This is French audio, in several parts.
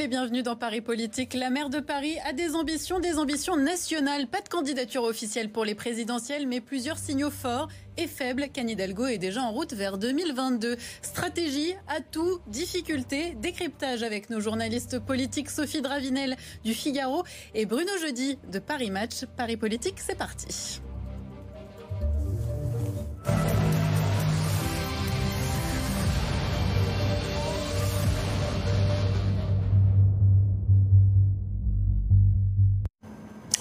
les bienvenus dans Paris Politique. La maire de Paris a des ambitions, des ambitions nationales. Pas de candidature officielle pour les présidentielles, mais plusieurs signaux forts et faibles qu'Anne Hidalgo est déjà en route vers 2022. Stratégie, atout, difficulté, décryptage avec nos journalistes politiques Sophie Dravinel du Figaro et Bruno Jeudi de Paris Match. Paris Politique, c'est parti.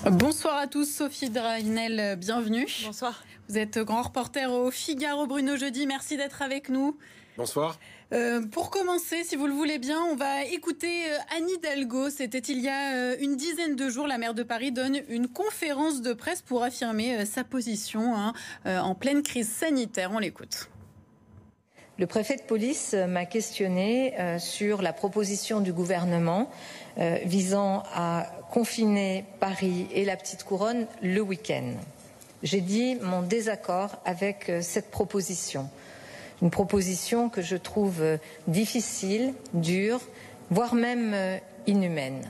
Bonsoir à tous, Sophie Drainel, bienvenue. Bonsoir. Vous êtes grand reporter au Figaro Bruno Jeudi, merci d'être avec nous. Bonsoir. Euh, pour commencer, si vous le voulez bien, on va écouter euh, Annie Hidalgo. C'était il y a euh, une dizaine de jours. La maire de Paris donne une conférence de presse pour affirmer sa position hein, en pleine crise sanitaire. On l'écoute. Le préfet de police m'a questionné sur la proposition du gouvernement visant à confiner Paris et la petite couronne le week-end. J'ai dit mon désaccord avec euh, cette proposition. Une proposition que je trouve euh, difficile, dure, voire même euh, inhumaine.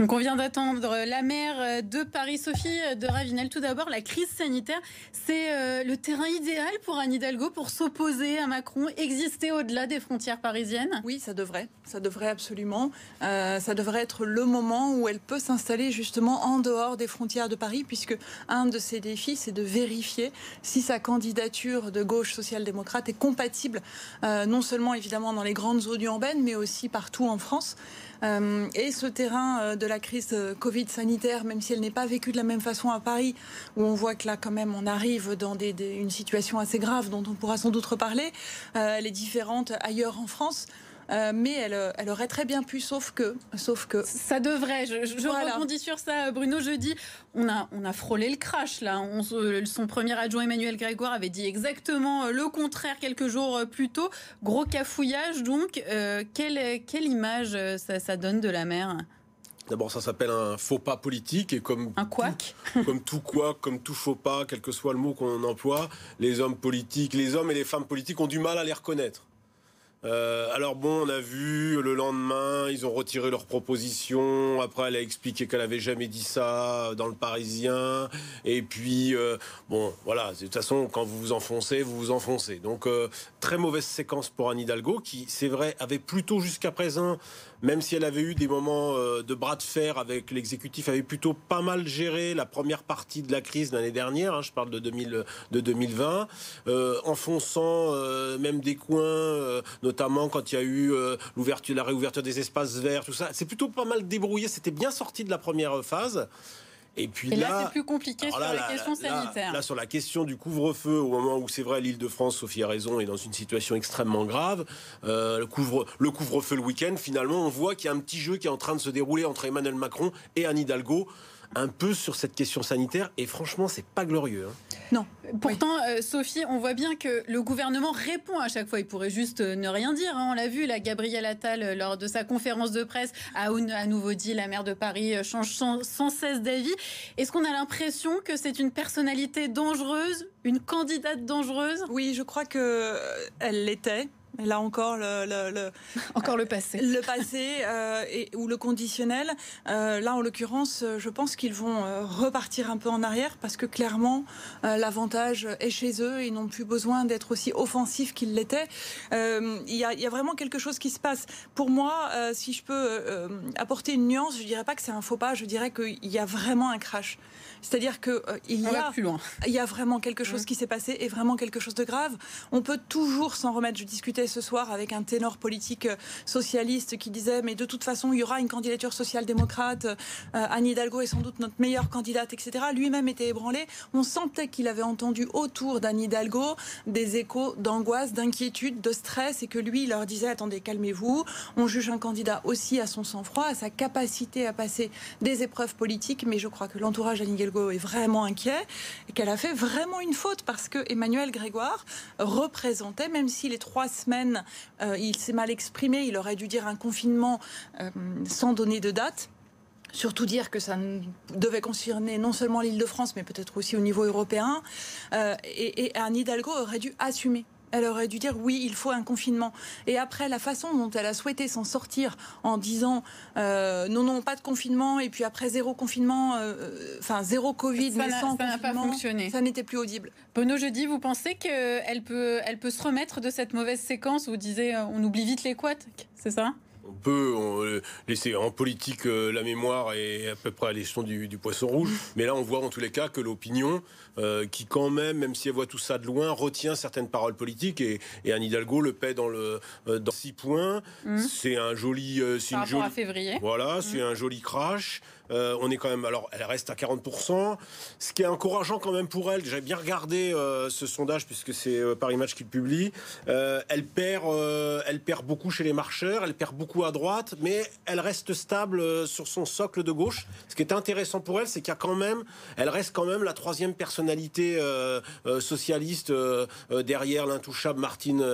Donc on vient d'attendre la maire de Paris, Sophie de Ravinel. Tout d'abord, la crise sanitaire, c'est euh, le terrain idéal pour Anne Hidalgo pour s'opposer à Macron, exister au-delà des frontières parisiennes? Oui, ça devrait. Ça devrait absolument. Euh, ça devrait être le moment où elle peut s'installer justement en dehors des frontières de Paris, puisque un de ses défis, c'est de vérifier si sa candidature de gauche social-démocrate est compatible, euh, non seulement évidemment dans les grandes zones urbaines, mais aussi partout en France. Et ce terrain de la crise euh, Covid sanitaire, même si elle n'est pas vécue de la même façon à Paris, où on voit que là quand même on arrive dans une situation assez grave dont on pourra sans doute reparler, elle est différente ailleurs en France. Euh, mais elle, elle, aurait très bien pu, sauf que, sauf que. Ça devrait. Je, je rebondis sur ça, Bruno. Jeudi, on a, on a frôlé le crash là. On, son premier adjoint Emmanuel Grégoire avait dit exactement le contraire quelques jours plus tôt. Gros cafouillage. Donc, euh, quelle, quelle image ça, ça donne de la mer? D'abord, ça s'appelle un faux pas politique et comme un couac, comme tout quoi, comme tout faux pas, quel que soit le mot qu'on emploie, les hommes politiques, les hommes et les femmes politiques ont du mal à les reconnaître. Euh, alors bon, on a vu le lendemain, ils ont retiré leur proposition. Après, elle a expliqué qu'elle avait jamais dit ça dans le Parisien. Et puis, euh, bon, voilà. De toute façon, quand vous vous enfoncez, vous vous enfoncez. Donc, euh, très mauvaise séquence pour Anne Hidalgo, qui, c'est vrai, avait plutôt jusqu'à présent même si elle avait eu des moments euh, de bras de fer avec l'exécutif, avait plutôt pas mal géré la première partie de la crise l'année dernière, hein, je parle de, 2000, de 2020, euh, enfonçant euh, même des coins, notamment quand il y a eu l'ouverture, la réouverture des espaces verts, tout ça. C'est plutôt pas mal débrouillé, c'était bien sorti de la première phase. Et puis là, c'est plus compliqué sur la question sanitaire. Là, sur la question du couvre-feu, au moment où c'est vrai, l'Île-de-France, Sophie a raison, est dans une situation extrêmement grave. Euh, le couvre, le couvre-feu le week-end, finalement, on voit qu'il y a un petit jeu qui est en train de se dérouler entre Emmanuel Macron et Anne Hidalgo un peu sur cette question sanitaire et franchement, c'est pas glorieux. Hein. Non. Pourtant, euh, Sophie, on voit bien que le gouvernement répond à chaque fois. Il pourrait juste euh, ne rien dire. Hein. On l'a vu, la Gabrielle Attal, euh, lors de sa conférence de presse, a à nouveau dit la maire de Paris change sans, sans cesse d'avis. Est-ce qu'on a l'impression que c'est une personnalité dangereuse, une candidate dangereuse? Oui, je crois que elle l'était. Là encore, le, encore le passé. Le passé euh, et, ou le conditionnel. Euh, là, en l'occurrence, je pense qu'ils vont euh, repartir un peu en arrière parce que clairement, l'avantage est chez eux. Ils n'ont plus besoin d'être aussi offensifs qu'ils l'étaient. Il y, a, y, a vraiment quelque chose qui se passe. Pour moi, si je peux apporter une nuance, je dirais pas que c'est un faux pas. Je dirais qu'il y a vraiment un crash. C'est-à-dire que il y a plus loin. Il y a vraiment quelque chose qui s'est passé et vraiment quelque chose de grave. On peut toujours s'en remettre. Je discutais ce soir avec un ténor politique euh, socialiste qui disait mais de toute façon il y aura une candidature social-démocrate, euh, Anne Hidalgo est sans doute notre meilleure candidate, etc. Lui-même était ébranlé. On sentait qu'il avait entendu autour d'Anne Hidalgo des échos d'angoisse, d'inquiétude, de stress et que lui il leur disait attendez calmez-vous, on juge un candidat aussi à son sang-froid, à sa capacité à passer des épreuves politiques, mais je crois que l'entourage d'Anne Hidalgo est vraiment inquiet et qu'elle a fait vraiment une faute parce que Emmanuel Grégoire représentait, même si les trois semaines euh, il s'est mal exprimé, il aurait dû dire un confinement euh, sans donner de date. Surtout dire que ça devait concerner non seulement l'Île-de-France, mais peut-être aussi au niveau européen. Euh, et, et Anne Hidalgo aurait dû assumer Elle aurait dû dire oui, il faut un confinement. Et après, la façon dont elle a souhaité s'en sortir en disant euh, non, non, pas de confinement, et puis après zéro confinement, euh, enfin zéro Covid, Ça mais sans ça n'a pas confinement, fonctionné. ça n'était plus audible. Bono jeudi, vous pensez qu'elle peut, elle peut se remettre de cette mauvaise séquence Vous disiez, euh, on oublie vite les couacs, c'est ça? On peut on, euh, laisser en politique euh, la mémoire est à peu près à l'échelon du, du poisson rouge, mais là on voit en tous les cas que l'opinion, euh, qui quand même, même si elle voit tout ça de loin, retient certaines paroles politiques et, et Anne Hidalgo le paie dans le dans six points. C'est un joli, c'est une jolie. février Voilà, c'est un joli crash. Euh, on est quand même, alors elle reste à 40%, ce qui est encourageant quand même pour elle. J'ai bien regardé euh, ce sondage puisque c'est euh, Paris Match qui le publie. Elle perd, elle perd beaucoup chez les marcheurs, elle perd beaucoup à droite, mais elle reste stable sur son socle de gauche. Ce qui est intéressant pour elle, c'est qu'il y a quand même, elle reste quand même la troisième personnalité socialiste derrière l'intouchable Martine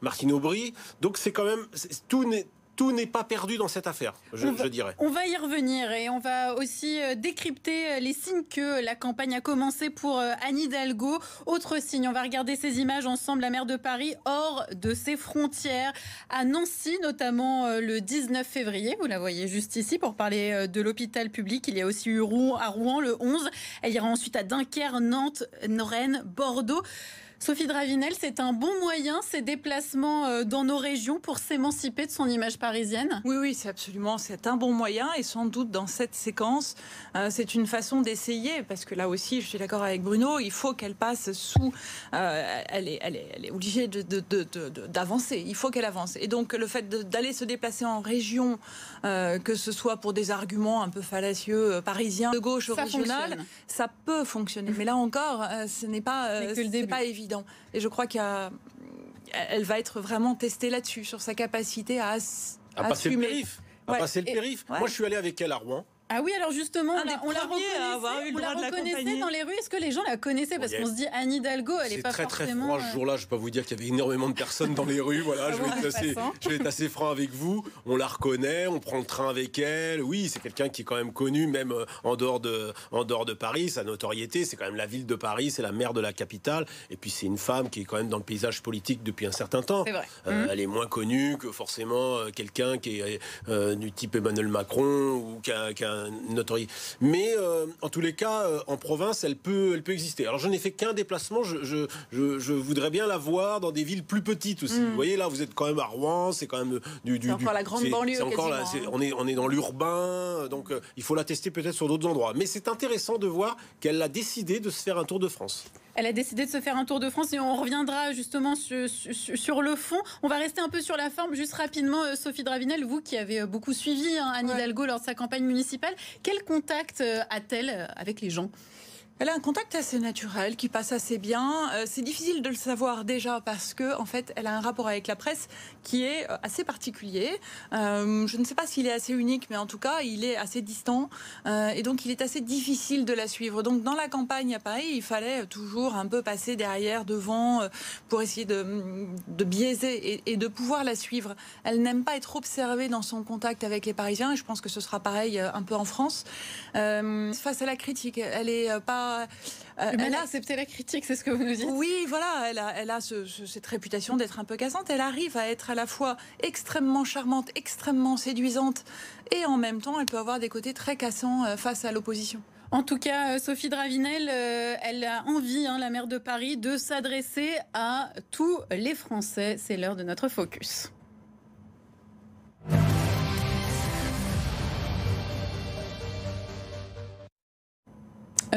Martine Aubry. Donc c'est quand même tout n'est tout n'est pas perdu dans cette affaire, je, On va- je dirais. On va y revenir et on va aussi euh, décrypter euh, les signes que la campagne a commencé pour euh, Anne Hidalgo. Autre signe, on va regarder ces images ensemble, la maire de Paris hors de ses frontières, à Nancy notamment le 19 février. Vous la voyez juste ici pour parler de l'hôpital public. Il y a aussi eu Rouen, à Rouen le 11. Elle ira ensuite à Dunkerque, Nantes, Rennes, Bordeaux. Sophie Dravinel, c'est un bon moyen, ces déplacements euh, dans nos régions pour s'émanciper de son image parisienne? Oui, oui, c'est absolument, c'est un bon moyen et sans doute dans cette séquence, euh, c'est une façon d'essayer parce que là aussi, je suis d'accord avec Bruno, il faut qu'elle passe sous, euh, elle, est, elle, est, elle est obligée de- de- de- de- de- d'avancer, il faut qu'elle avance. Et donc le fait d'aller se déplacer en région, euh, que ce soit pour des arguments un peu fallacieux parisiens, de gauche ou Ça régional, fonctionne. ça peut fonctionner. Mais là encore, ce n'est pas évident. Et je crois qu'il y a elle va être vraiment testée là-dessus, sur sa capacité à, ass- à passer le assumer. périph. À Ouais. passer le Et- périph. ouais. Moi, je suis allé avec elle à Rouen. Ah oui, alors justement, on la, on reconnaissait, avoir eu le on la droit de reconnaissait l'accompagner. dans les rues. Est-ce que les gens la connaissaient? Parce qu'on se dit Anne Hidalgo, elle est pas très très forcément. froid ce euh, jour-là. Je vais pas vous dire qu'il y avait énormément de personnes dans les rues. Voilà, je vais, être assez, passant. je vais être assez franc avec vous. On la reconnaît, on prend le train avec elle. Oui, c'est quelqu'un qui est quand même connu, même euh, en dehors de, en dehors de Paris. Sa notoriété, c'est quand même la ville de Paris, c'est la maire de la capitale. Et puis c'est une femme qui est quand même dans le paysage politique depuis un certain temps. Vrai. Euh, Mhm. Elle est moins connue que forcément quelqu'un qui est euh, du type Emmanuel Macron ou qui a, qui a une notoriété. Mais euh, en tous les cas, euh, en province, elle peut, elle peut exister. Alors je n'ai fait qu'un déplacement. Je, je, je, je voudrais bien la voir dans des villes plus petites aussi. Vous voyez là, vous êtes quand même à Rouen, c'est quand même du, du, C'est du- encore la grande banlieue, c'est encore là, on est on est dans l'urbain, donc euh, il faut la tester peut-être sur d'autres endroits. Mais c'est intéressant de voir qu'elle a décidé de se faire un tour de France. Elle a décidé de se faire un tour de France et on reviendra justement sur, sur- sur le fond. On va rester un peu sur la forme. Juste rapidement, euh, Sophie Dravinel, vous qui avez euh, beaucoup suivi hein, Anne Ouais. Hidalgo lors de sa campagne municipale, quel contact euh, a-t-elle avec les gens? Elle a un contact assez naturel qui passe assez bien. Euh, c'est difficile de le savoir déjà parce que en fait, elle a un rapport avec la presse qui est euh, assez particulier. Euh, je ne sais pas s'il est assez unique, mais en tout cas, il est assez distant et donc il est assez difficile de la suivre. Donc dans la campagne à Paris, il fallait toujours un peu passer derrière, devant, pour essayer de, biaiser et, de pouvoir la suivre. Elle n'aime pas être observée dans son contact avec les Parisiens et je pense que ce sera pareil un peu en France. Face à la critique, elle est euh, euh, Elle a accepté la critique, c'est ce que vous nous dites oui, voilà, elle a, elle a ce- ce- cette réputation d'être un peu cassante. Elle arrive à être à la fois extrêmement charmante, extrêmement séduisante, et en même temps, elle peut avoir des côtés très cassants euh, face à l'opposition. En tout cas, euh, Sophie Dravinel, elle a envie, hein, la maire de Paris, de s'adresser à tous les Français. C'est l'heure de notre focus.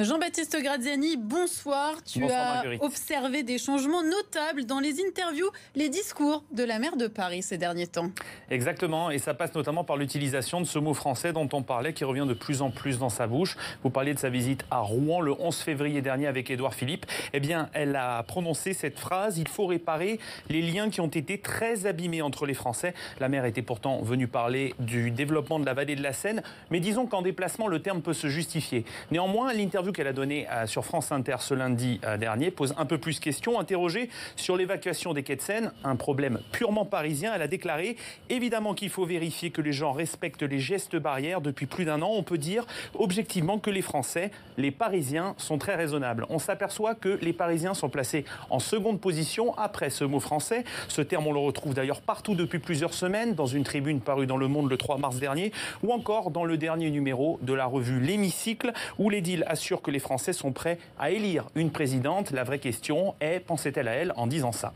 Jean-Baptiste Graziani, bonsoir. Tu Bonsoir, as Marguerite. observé des changements notables dans les interviews, les discours de la maire de Paris ces derniers temps. Exactement, et ça passe notamment par l'utilisation de ce mot français dont on parlait, qui revient de plus en plus dans sa bouche. Vous parliez de sa visite à Rouen le 11 février dernier avec Édouard Philippe. Eh bien, elle a prononcé cette phrase il faut réparer les liens qui ont été très abîmés entre les Français. La maire était pourtant venue parler du développement de la vallée de la Seine, mais disons qu'en déplacement, le terme peut se justifier. Néanmoins, l'interview L'interview qu'elle a donnée sur France Inter ce lundi dernier pose un peu plus question. Interrogée sur l'évacuation des quais de Seine, un problème purement parisien, elle a déclaré évidemment qu'il faut vérifier que les gens respectent les gestes barrières. Depuis plus d'un an, on peut dire objectivement que les Français, les Parisiens, sont très raisonnables. On s'aperçoit que les Parisiens sont placés en seconde position après ce mot français. Ce terme, on le retrouve d'ailleurs partout depuis plusieurs semaines, dans une tribune parue dans Le Monde le 3 mars dernier, ou encore dans le dernier numéro de la revue L'Hémicycle, où l'édile que les Français sont prêts à élire une présidente. La vraie question est, pensait-elle à elle en disant ça?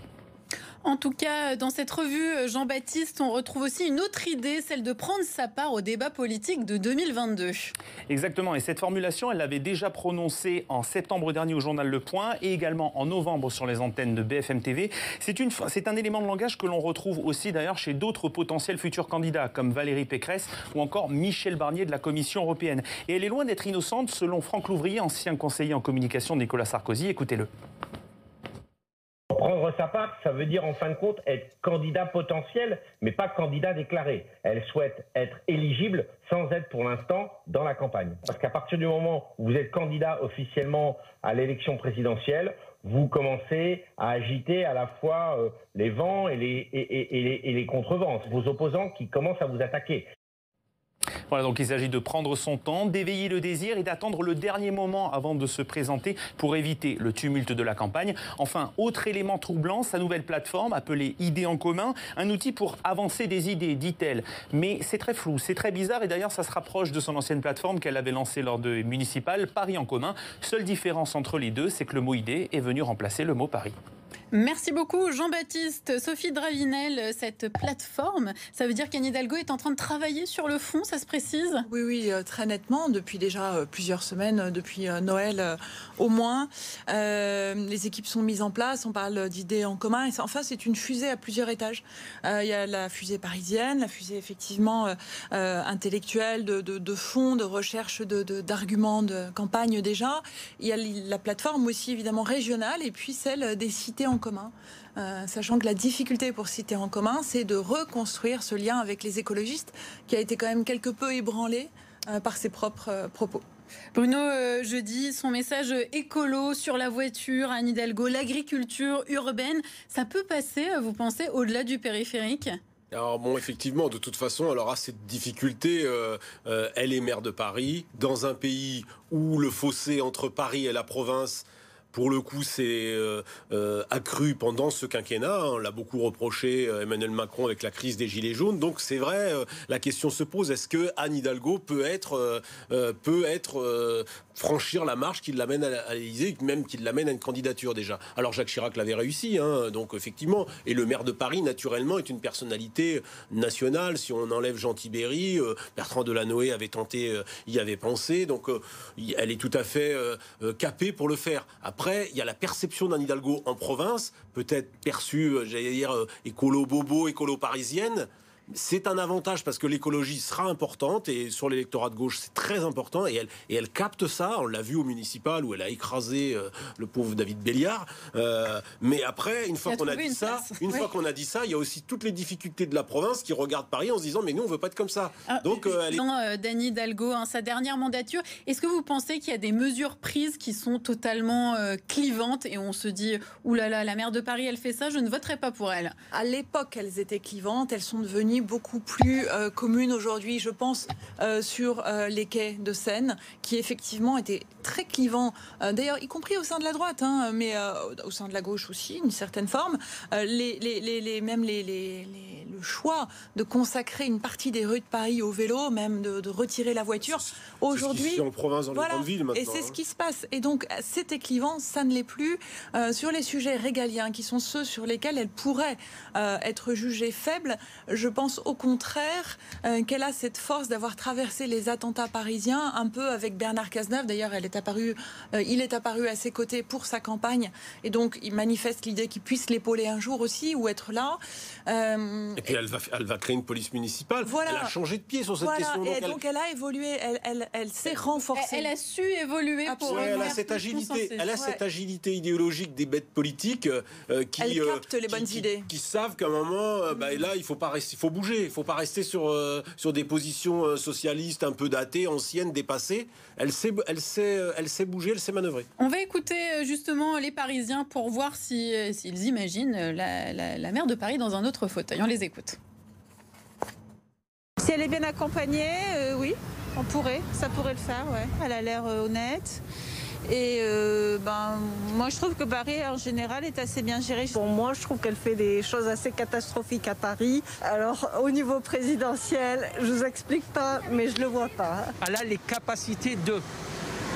En tout cas, dans cette revue, Jean-Baptiste, on retrouve aussi une autre idée, celle de prendre sa part au débat politique de 2022. Exactement, et cette formulation, elle l'avait déjà prononcée en septembre dernier au journal Le Point et également en novembre sur les antennes de BFM TV. C'est un élément de langage que l'on retrouve aussi d'ailleurs chez d'autres potentiels futurs candidats, comme Valérie Pécresse ou encore Michel Barnier de la Commission européenne. Et elle est loin d'être innocente, selon Franck Louvrier, ancien conseiller en communication de Nicolas Sarkozy. Écoutez-le. Sa part, ça veut dire en fin de compte être candidat potentiel, mais pas candidat déclaré. Elle souhaite être éligible sans être pour l'instant dans la campagne. Parce qu'à partir du moment où vous êtes candidat officiellement à l'élection présidentielle, vous commencez à agiter à la fois euh, les vents et les, et, les, et les contrevents, vos opposants qui commencent à vous attaquer. Voilà, donc il s'agit de prendre son temps, d'éveiller le désir et d'attendre le dernier moment avant de se présenter pour éviter le tumulte de la campagne. Enfin, autre élément troublant, sa nouvelle plateforme appelée Idées en commun, un outil pour avancer des idées, dit-elle. Mais c'est très flou, c'est très bizarre et d'ailleurs ça se rapproche de son ancienne plateforme qu'elle avait lancée lors de municipales, Paris en commun. Seule différence entre les deux, c'est que le mot idée est venu remplacer le mot Paris. Merci beaucoup Jean-Baptiste. Sophie Dravinel, cette plateforme, ça veut dire qu'Anne Hidalgo est en train de travailler sur le fond, ça se précise? Oui, oui, euh, très nettement, depuis déjà euh, plusieurs semaines, euh, depuis Noël au moins. les équipes sont mises en place, on parle d'idées en commun, et enfin c'est une fusée à plusieurs étages. il y a la fusée parisienne, la fusée effectivement intellectuelle, de, de, fond, de recherche d'arguments de, de campagne déjà. Il y a la plateforme aussi évidemment régionale, et puis celle des cités en commun. Euh, sachant que la difficulté pour Cité en commun, c'est de reconstruire ce lien avec les écologistes qui a été quand même quelque peu ébranlé euh, par ses propres euh, propos. Bruno, jeudi, son message écolo sur la voiture, Anne Hidalgo, l'agriculture urbaine, ça peut passer, vous pensez, au-delà du périphérique? Alors bon, effectivement, de toute façon, alors à cette difficulté, elle est maire de Paris, dans un pays où le fossé entre Paris et la province pour le coup, c'est euh, euh, accru pendant ce quinquennat. On l'a beaucoup reproché euh, Emmanuel Macron avec la crise des Gilets jaunes. Donc c'est vrai, la question se pose est-ce que Anne Hidalgo peut être, peut être franchir la marche qui l'amène à l'Élysée, même qui l'amène à une candidature déjà Alors Jacques Chirac l'avait réussi, hein, donc effectivement. Et le maire de Paris, naturellement, est une personnalité nationale. Si on enlève Jean Tibéry, Bertrand Delanoë avait tenté, y avait pensé. Donc elle est tout à fait capée pour le faire. Après, il y a la perception d'un Hidalgo en province, peut-être perçue, euh, j'allais dire, euh, écolo bobo, écolo parisienne c'est un avantage parce que l'écologie sera importante et sur l'électorat de gauche c'est très important et elle, et elle capte ça. On l'a vu au municipal où elle a écrasé euh, le pauvre David Béliard. Euh, mais après, une fois qu'on a dit ça, une fois qu'on a dit ça, il y a aussi toutes les difficultés de la province qui regardent Paris en se disant mais nous on veut pas être comme ça. Ah, Donc euh, elle est... Dany Hidalgo, hein, sa dernière mandature, est-ce que vous pensez qu'il y a des mesures prises qui sont totalement clivantes et on se dit oulala là là, la maire de Paris elle fait ça, je ne voterai pas pour elle. À l'époque elles étaient clivantes, elles sont devenues beaucoup plus euh, commune aujourd'hui, je pense, euh, sur euh, les quais de Seine, qui effectivement étaient très clivants, d'ailleurs, y compris au sein de la droite, hein, mais au sein de la gauche aussi, une certaine forme. Les, les, les, même les, le choix de consacrer une partie des rues de Paris au vélo, même de, retirer la voiture. Aujourd'hui, en province, dans les grandes villes maintenant. Et c'est ce hein. qui se passe. Et donc, c'était clivant, ça ne l'est plus. sur les sujets régaliens, qui sont ceux sur lesquels elle pourrait être jugée faible, je pense au contraire euh, qu'elle a cette force d'avoir traversé les attentats parisiens un peu avec Bernard Cazeneuve. D'ailleurs, elle est apparue, euh, il est apparu à ses côtés pour sa campagne et donc il manifeste l'idée qu'il puisse l'épauler un jour aussi ou être là. Euh, Et puis elle va, elle va créer une police municipale. Voilà. Elle a changé de pied sur cette question. Donc, et donc elle... a évolué, elle, elle, elle s'est renforcée. Elle, a su évoluer pour. Ouais, elle a cette agilité, elle a cette agilité idéologique des bêtes politiques euh, qui, elle capte les bonnes idées, qui, savent qu'à un moment, bah, là, il faut pas rester, il faut bouger, il faut pas rester sur sur des positions socialistes un peu datées, anciennes, dépassées. Elle sait, elle sait, elle sait bouger, elle sait manœuvrer. On va écouter justement les Parisiens pour voir si s'ils imaginent la, la, la maire de Paris dans un autre fauteuil. On les écoute. Si elle est bien accompagnée, euh, oui, on pourrait, ça pourrait le faire, ouais. Elle a l'air euh, honnête. Et euh, ben, moi, je trouve que Paris, en général, est assez bien géré. Pour moi, je trouve qu'elle fait des choses assez catastrophiques à Paris. Alors, au niveau présidentiel, je vous explique pas, mais je le vois pas. Elle a les capacités de.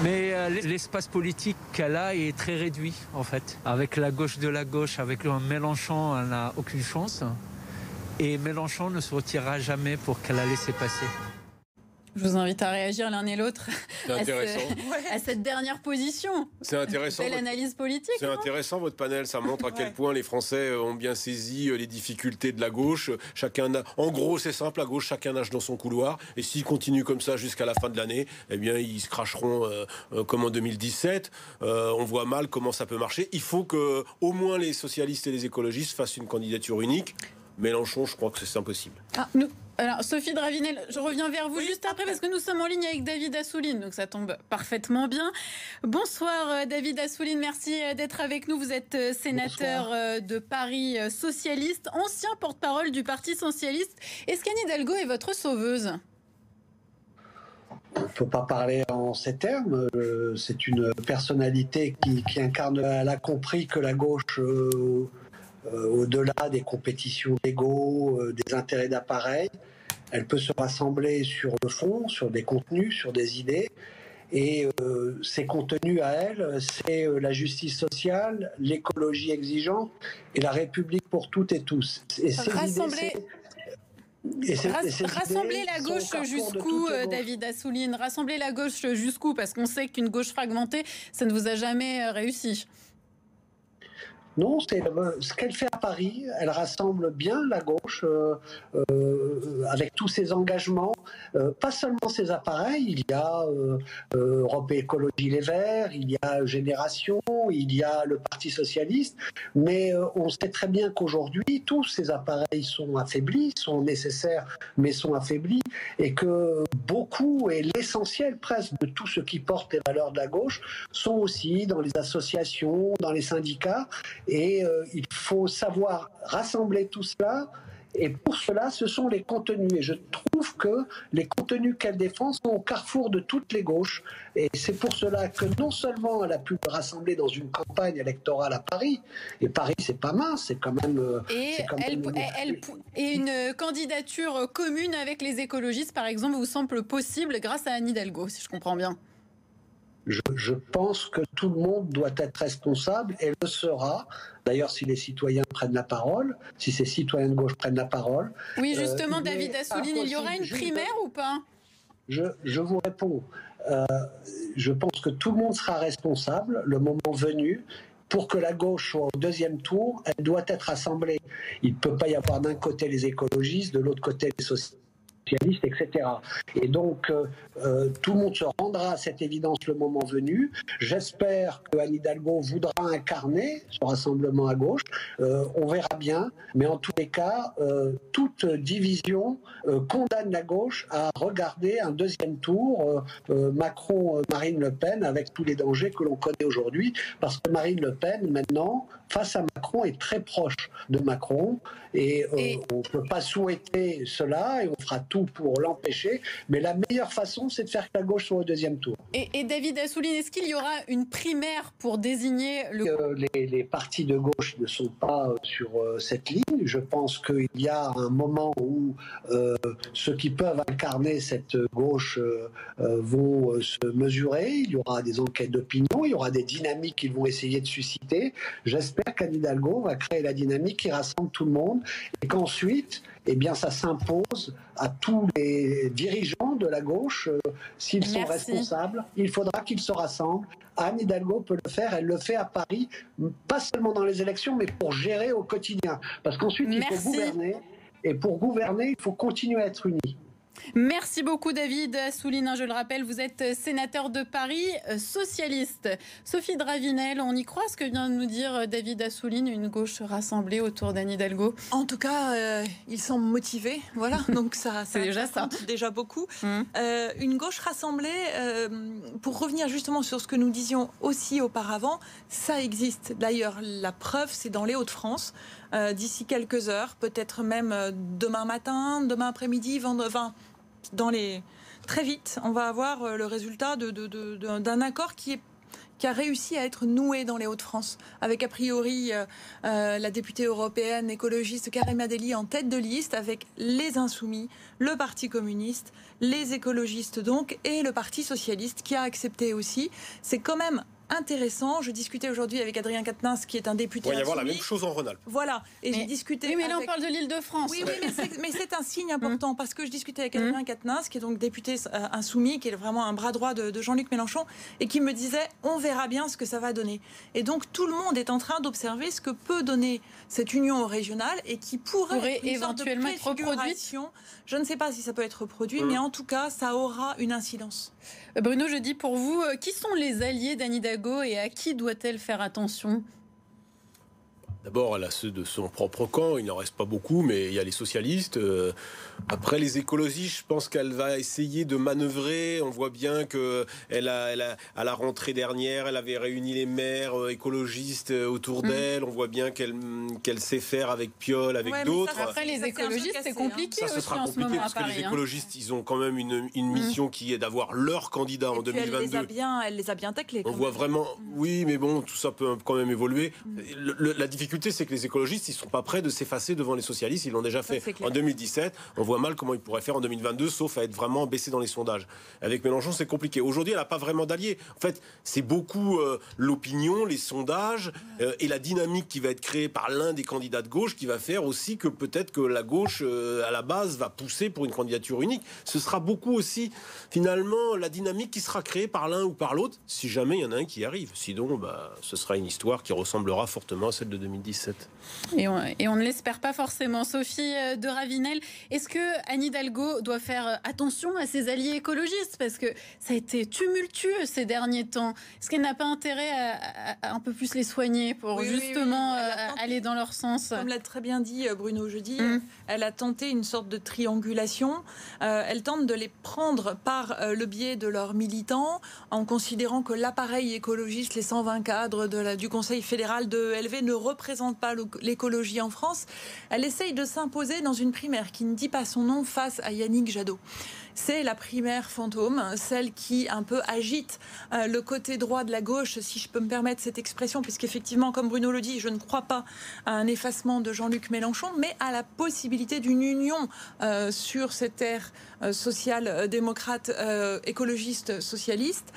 Mais l'espace politique qu'elle a est très réduit, en fait. Avec la gauche de la gauche, avec le Mélenchon, elle n'a aucune chance. Et Mélenchon ne se retirera jamais pour qu'elle a laissé passer. Je vous invite à réagir l'un et l'autre à, à, cette dernière position. C'est intéressant. Belle analyse politique. C'est intéressant votre panel. Ça montre à quel point les Français ont bien saisi euh, les difficultés de la gauche. Chacun, a... en gros, c'est simple. À gauche, chacun nage dans son couloir. Et s'ils continuent comme ça jusqu'à la fin de l'année, eh bien, ils se cracheront euh, euh, comme en 2017. on voit mal comment ça peut marcher. Il faut que, au moins, les socialistes et les écologistes fassent une candidature unique. Mélenchon, je crois que c'est impossible. Ah, nous, alors, Sophie Dravinel, je reviens vers vous juste après parce que nous sommes en ligne avec David Assouline, donc ça tombe parfaitement bien. Bonsoir euh, David Assouline, merci euh, d'être avec nous. Vous êtes euh, sénateur de Paris socialiste, ancien porte-parole du Parti socialiste. Est-ce qu'Anne Hidalgo est votre sauveuse il ne faut pas parler en ces termes. C'est une personnalité qui, qui, incarne. Elle a compris que la gauche euh, au-delà des compétitions d'ego, euh, des intérêts d'appareil. Elle peut se rassembler sur le fond, sur des contenus, sur des idées. Et euh, ces contenus à elle, c'est la justice sociale, l'écologie exigeante et la République pour toutes et tous. Et rassembler, rassembler la gauche jusqu'où, David Assouline? Rassembler la gauche jusqu'où? Parce qu'on sait qu'une gauche fragmentée, ça ne vous a jamais réussi. Non, c'est ce qu'elle fait à Paris. Elle rassemble bien la gauche euh, euh, avec tous ses engagements, euh, pas seulement ses appareils. Il y a Europe Écologie Les Verts, il y a Génération, il y a le Parti socialiste. Mais on sait très bien qu'aujourd'hui, tous ces appareils sont affaiblis, sont nécessaires, mais sont affaiblis, et que beaucoup et l'essentiel presque de tout ce qui porte les valeurs de la gauche sont aussi dans les associations, dans les syndicats. Et euh, il faut savoir rassembler tout cela. Et pour cela, ce sont les contenus. Et je trouve que les contenus qu'elle défend sont au carrefour de toutes les gauches. Et c'est pour cela que non seulement elle a pu rassembler dans une campagne électorale à Paris, et Paris c'est pas mince, c'est quand même. Euh, et, une... et une candidature commune avec les écologistes, par exemple, vous semble possible grâce à Anne Hidalgo, si je comprends bien. Je, pense que tout le monde doit être responsable et le sera. D'ailleurs, si les citoyens prennent la parole, si ces citoyens de gauche prennent la parole. Oui, euh, justement, David Assouline, il y aura une primaire ou pas? Je, je, vous réponds. Euh, je pense que tout le monde sera responsable le moment venu. Pour que la gauche soit au deuxième tour, elle doit être assemblée. Il ne peut pas y avoir d'un côté les écologistes, de l'autre côté les socialistes etc. Et donc, euh, euh, tout le monde se rendra à cette évidence le moment venu. J'espère que Anne Hidalgo voudra incarner ce rassemblement à gauche. Euh, on verra bien. Mais en tous les cas, toute division condamne la gauche à regarder un deuxième tour Macron-Marine Le Pen avec tous les dangers que l'on connaît aujourd'hui. Parce que Marine Le Pen, maintenant, face à Macron, est très proche de Macron. Et, on ne peut pas souhaiter cela et on fera tout pour l'empêcher. Mais la meilleure façon, c'est de faire que la gauche soit au deuxième tour. Et, David Assouline, est-ce qu'il y aura une primaire pour désigner le... Euh, les, les, partis de gauche ne sont pas euh, sur euh, cette ligne. Je pense qu'il y a un moment où ceux qui peuvent incarner cette gauche vont se mesurer. Il y aura des enquêtes d'opinion, il y aura des dynamiques qu'ils vont essayer de susciter. J'espère qu'Anne Hidalgo va créer la dynamique qui rassemble tout le monde et qu'ensuite, eh bien, ça s'impose à tous les dirigeants de la gauche. Euh, s'ils sont responsables, il faudra qu'ils se rassemblent. Anne Hidalgo peut le faire, elle le fait à Paris, pas seulement dans les élections, mais pour gérer au quotidien. Parce qu'ensuite, il faut gouverner. Et pour gouverner, il faut continuer à être unis. Merci beaucoup David Assouline. Hein, je le rappelle, vous êtes sénateur de Paris, euh, socialiste. Sophie Dravinel, on y croit ce que vient de nous dire euh, David Assouline, une gauche rassemblée autour d'Anne Hidalgo En tout cas, euh, ils sont motivés. Voilà, donc ça, c'est déjà ça. Déjà beaucoup. Mmh. une gauche rassemblée, pour revenir justement sur ce que nous disions aussi auparavant, ça existe. D'ailleurs, la preuve, c'est dans les Hauts-de-France. D'ici quelques heures, peut-être même demain matin, demain après-midi, vendredi dans les très vite, on va avoir euh, le résultat d'un accord qui est qui a réussi à être noué dans les Hauts-de-France, avec a priori euh, euh, la députée européenne écologiste Karim Adeli en tête de liste, avec les Insoumis, le Parti communiste, les écologistes donc, et le Parti socialiste qui a accepté aussi. C'est quand même intéressant. Je discutais aujourd'hui avec Adrien Quatennens, qui est un député. Il va y avoir la même chose en Rhône-Alpes. Voilà. Et j'ai discuté. Oui, mais là, on parle de l'île de France. Oui, oui mais c'est un signe important parce que je discutais avec Adrien mmh. Quatennens, qui est donc député euh, insoumis, qui est vraiment un bras droit de, Jean-Luc Mélenchon, et qui me disait on verra bien ce que ça va donner. Et donc, tout le monde est en train d'observer ce que peut donner cette union régionale et qui pourrait, éventuellement être reproduite. Je ne sais pas si ça peut être reproduit, mmh. mais en tout cas, ça aura une incidence. Bruno, je dis pour vous, euh, qui sont les alliés d'Anne Hidalgo et à qui doit-elle faire attention? D'abord, elle a ceux de son propre camp, il n'en reste pas beaucoup, mais il y a les socialistes. Euh, après, les écologistes, je pense qu'elle va essayer de manœuvrer. On voit bien que elle a, elle a, à la rentrée dernière, elle avait réuni les maires euh, écologistes euh, autour mm. d'elle. On voit bien qu'elle qu'elle sait faire avec Piolle, avec d'autres. Après, les écologistes, c'est compliqué. Ça, ce sera compliqué parce que les hein. écologistes, ils ont quand même une, une mm. mission qui est d'avoir leur candidat en 2022. Elle les a bien, elle les a bien taclés. On voit vraiment, oui, mais bon, tout ça peut quand même évoluer. Mm. la difficulté c'est que les écologistes, ils sont pas prêts de s'effacer devant les socialistes. Ils l'ont déjà fait en 2017. On voit mal comment ils pourraient faire en 2022, sauf à être vraiment baissé dans les sondages. Avec Mélenchon, c'est compliqué. Aujourd'hui, elle n'a pas vraiment d'alliés. En fait, c'est beaucoup euh, l'opinion, les sondages euh, et la dynamique qui va être créée par l'un des candidats de gauche qui va faire aussi que peut-être que la gauche, euh, à la base, va pousser pour une candidature unique. Ce sera beaucoup aussi, finalement, la dynamique qui sera créée par l'un ou par l'autre, si jamais il y en a un qui arrive. Sinon, bah, ce sera une histoire qui ressemblera fortement à celle de 2017. Et on, ne l'espère pas forcément. Sophie euh, de Ravinel, est-ce que Anne Hidalgo doit faire euh, attention à ses alliés écologistes? Parce que ça a été tumultueux ces derniers temps. Est-ce qu'elle n'a pas intérêt à, un peu plus les soigner pour justement euh, aller dans leur sens? Comme l'a très bien dit Bruno jeudi, mm. elle a tenté une sorte de triangulation. elle tente de les prendre par le biais de leurs militants en considérant que l'appareil écologiste, les 120 cadres de la, du Conseil fédéral de LV ne représentent pas l'écologie en France, elle essaye de s'imposer dans une primaire qui ne dit pas son nom face à Yannick Jadot c'est la primaire fantôme, celle qui un peu agite euh, le côté droit de la gauche, si je peux me permettre cette expression, puisqu'effectivement, comme Bruno le dit, je ne crois pas à un effacement de Jean-Luc Mélenchon, mais à la possibilité d'une union euh, sur cette ère euh, social-démocrate, écologiste, socialiste.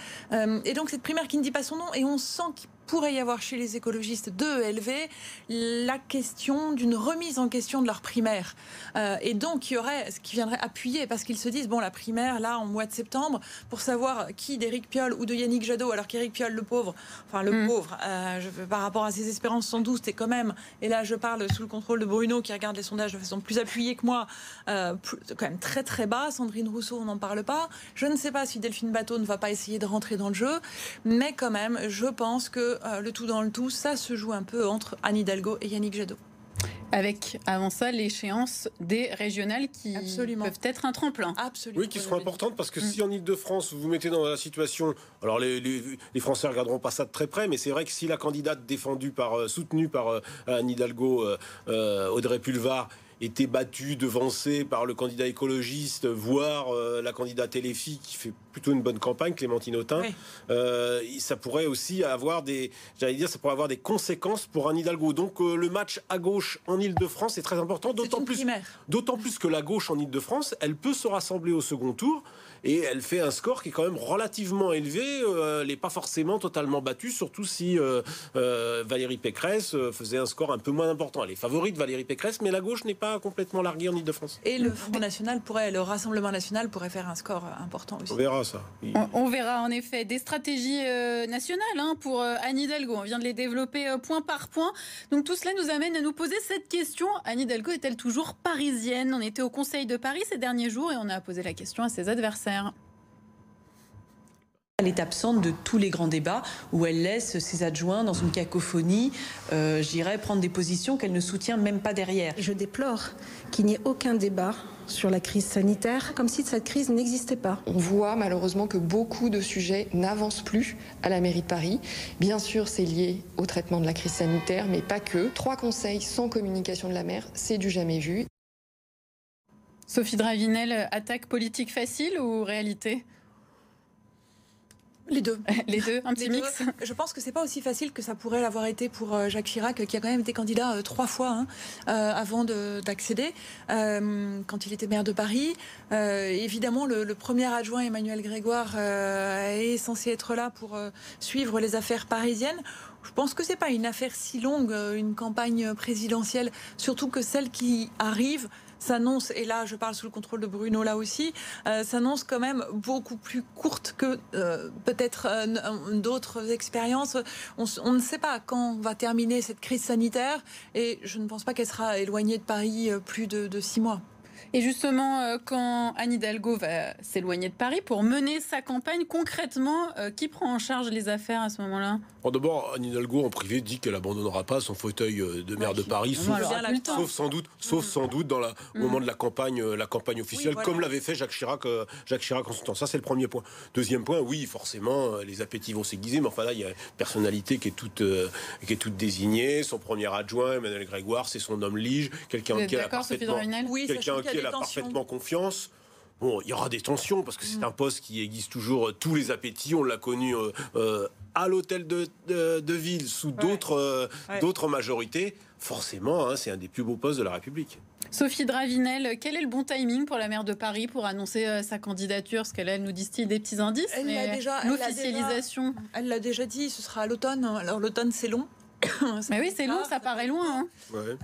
et donc cette primaire qui ne dit pas son nom, et on sent qu'il pourrait y avoir chez les écologistes de ELV la question d'une remise en question de leur primaire. Euh, et donc, il y aurait ce qui viendrait appuyer, parce qu'ils se disent, bon, la primaire, là, en mois de septembre, pour savoir qui d'Éric Piolle ou de Yannick Jadot, alors qu'Éric Piolle, le pauvre, enfin, le mm. pauvre, euh, je, par rapport à ses espérances sans doute, et quand même, et là, je parle sous le contrôle de Bruno, qui regarde les sondages de façon plus appuyée que moi, euh, quand même très, très bas. Sandrine Rousseau, on n'en parle pas. Je ne sais pas si Delphine Bateau ne va pas essayer de rentrer dans le jeu, mais quand même, je pense que euh, le tout dans le tout, ça se joue un peu entre Anne Hidalgo et Yannick Jadot. Avec avant ça l'échéance des régionales qui peuvent être un tremplin. Absolument. Oui, qui seront importantes parce que si en Ile-de-France vous vous mettez dans la situation, alors les, les, Français regarderont pas ça de très près, mais c'est vrai que si la candidate défendue par, euh, soutenue par euh, Anne Hidalgo, Audrey Pulvar, été battu, devancé par le candidat écologiste, voire euh, la candidate LFI qui fait plutôt une bonne campagne, Clémentine Autain, euh, ça pourrait aussi avoir des, j'allais dire, ça pourrait avoir des conséquences pour un Hidalgo. Donc euh, le match à gauche en Ile-de-France est très important, d'autant plus, d'autant plus que la gauche en Ile-de-France, elle peut se rassembler au second tour et elle fait un score qui est quand même relativement élevé. elle n'est pas forcément totalement battue, surtout si Valérie Pécresse faisait un score un peu moins important. Elle est favorite Valérie Pécresse, mais la gauche n'est pas complètement larguée en Ile-de-France. Et le Front National pourrait, le Rassemblement National pourrait faire un score important aussi. On verra ça. On, verra en effet des stratégies nationales hein, pour Anne Hidalgo. On vient de les développer point par point. Donc tout cela nous amène à nous poser cette question. Anne Hidalgo est-elle toujours parisienne? On était au Conseil de Paris ces derniers jours et on a posé la question à ses adversaires. Elle est absente de tous les grands débats où elle laisse ses adjoints dans une cacophonie, euh, j'irais prendre des positions qu'elle ne soutient même pas derrière. Je déplore qu'il n'y ait aucun débat sur la crise sanitaire, comme si cette crise n'existait pas. On voit malheureusement que beaucoup de sujets n'avancent plus à la mairie de Paris. Bien sûr, c'est lié au traitement de la crise sanitaire, mais pas que. Trois conseils sans communication de la maire, c'est du jamais vu. Sophie Dravinel, attaque politique facile ou réalité? Les deux. Les deux, un petit mix. Je pense que c'est pas aussi facile que ça pourrait l'avoir été pour euh, Jacques Chirac, qui a quand même été candidat euh, trois fois hein, euh, avant d'accéder, quand il était maire de Paris. évidemment, le, premier adjoint Emmanuel Grégoire est censé être là pour suivre les affaires parisiennes. Je pense que c'est pas une affaire si longue, une campagne présidentielle, surtout que celle qui arrive s'annonce, et là je parle sous le contrôle de Bruno là aussi, euh, s'annonce quand même beaucoup plus courte que euh, peut-être euh, d'autres expériences. On, ne sait pas quand va terminer cette crise sanitaire et je ne pense pas qu'elle sera éloignée de Paris plus de six mois. Et justement, euh, quand Anne Hidalgo va s'éloigner de Paris pour mener sa campagne, concrètement, euh, qui prend en charge les affaires à ce moment-là? D'abord, Anne Hidalgo, en privé, dit qu'elle abandonnera pas son fauteuil euh, de maire de Paris, sauf, sans doute, sauf mm. sans doute dans la, au moment de la campagne, la campagne officielle, comme l'avait fait Jacques Chirac, Jacques Chirac en son temps. Ça, c'est le premier point. Deuxième point, oui, forcément, les appétits vont s'aiguiser, mais enfin là, il y a une personnalité qui est toute, qui est toute désignée. Son premier adjoint, Emmanuel Grégoire, c'est son homme lige, quelqu'un qui a parfaitement, quelqu'un qui a parfaitement confiance. Bon, il y aura des tensions parce que c'est mm. un poste qui aiguise toujours euh, tous les appétits. On l'a connu euh, euh, à l'hôtel de, de, ville sous d'autres d'autres majorités. Forcément, hein, c'est un des plus beaux postes de la République. Sophie Dravinel, quel est le bon timing pour la maire de Paris pour annoncer sa candidature? Parce qu'elle elle nous distille des petits indices. Elle l'a déjà. L'officialisation. Elle l'a déjà dit, ce sera à l'automne. Alors l'automne, c'est long. Mais oui, c'est long, ça paraît loin. Hein.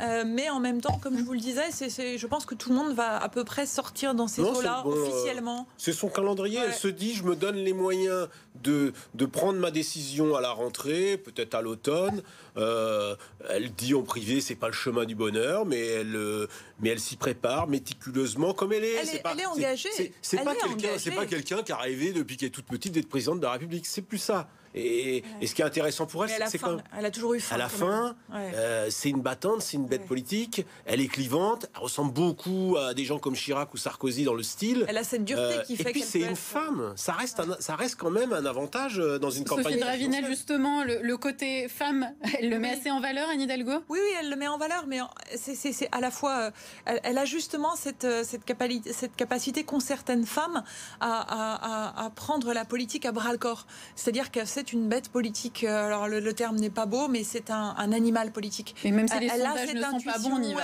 Euh, mais en même temps, comme je vous le disais, c'est, je pense que tout le monde va à peu près sortir dans ces eaux-là officiellement. c'est son calendrier. Elle se dit, je me donne les moyens de, de prendre ma décision à la rentrée, peut-être à l'automne. Euh, elle dit en privé, c'est pas le chemin du bonheur, mais elle, euh, mais elle s'y prépare méticuleusement comme elle est. Elle est, elle est engagée. C'est, pas quelqu'un, c'est pas quelqu'un qui a rêvé depuis qu'elle est toute petite d'être présidente de la République. C'est plus ça. Et, ce qui est intéressant pour elle, c'est quand elle a toujours eu faim. À la fin, euh, c'est une battante, c'est une bête politique. Elle est clivante. Elle ressemble beaucoup à des gens comme Chirac ou Sarkozy dans le style. Elle a cette dureté euh, qui fait. Et puis c'est une femme. Ça reste, ça reste quand même un avantage euh, dans une campagne. Sophie Dravinel, justement, le, côté femme, elle le met assez en valeur, Anne Hidalgo? Oui, oui, elle le met en valeur, mais c'est à la fois, elle, a justement cette, cette, capacité, cette capacité qu'ont certaines femmes à, à, prendre la politique à bras le corps. C'est-à-dire que c'est une bête politique. Euh, alors le, terme n'est pas beau, mais c'est un, animal politique. Mais même si les sondages ne sont pas bons, on y va.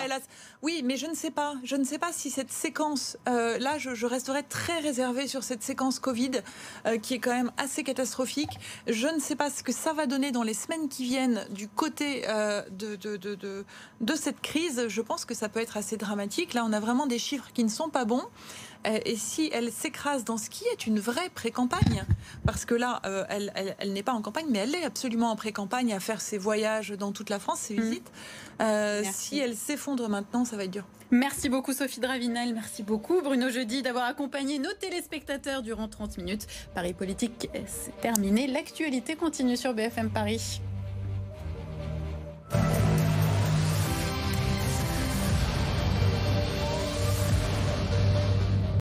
Oui, mais je ne sais pas. Je ne sais pas si cette séquence, euh, là, je, resterai très réservée sur cette séquence Covid, euh, qui est quand même assez catastrophique. Je ne sais pas ce que ça va donner dans les semaines qui viennent du côté de, de, de, de cette crise. Je pense que ça peut être assez dramatique. Là, on a vraiment des chiffres qui ne sont pas bons. Euh, et si elle s'écrase dans ce qui est une vraie pré-campagne, parce que là, euh, elle, n'est pas en campagne, mais elle est absolument en pré-campagne à faire ses voyages dans toute la France, ses mm. visites. Euh, si elle s'effondre maintenant, ça va être dur. Merci beaucoup Sophie Dravinel, merci beaucoup Bruno Jeudi d'avoir accompagné nos téléspectateurs durant 30 minutes. Paris Politique, c'est terminé. L'actualité continue sur BFM Paris.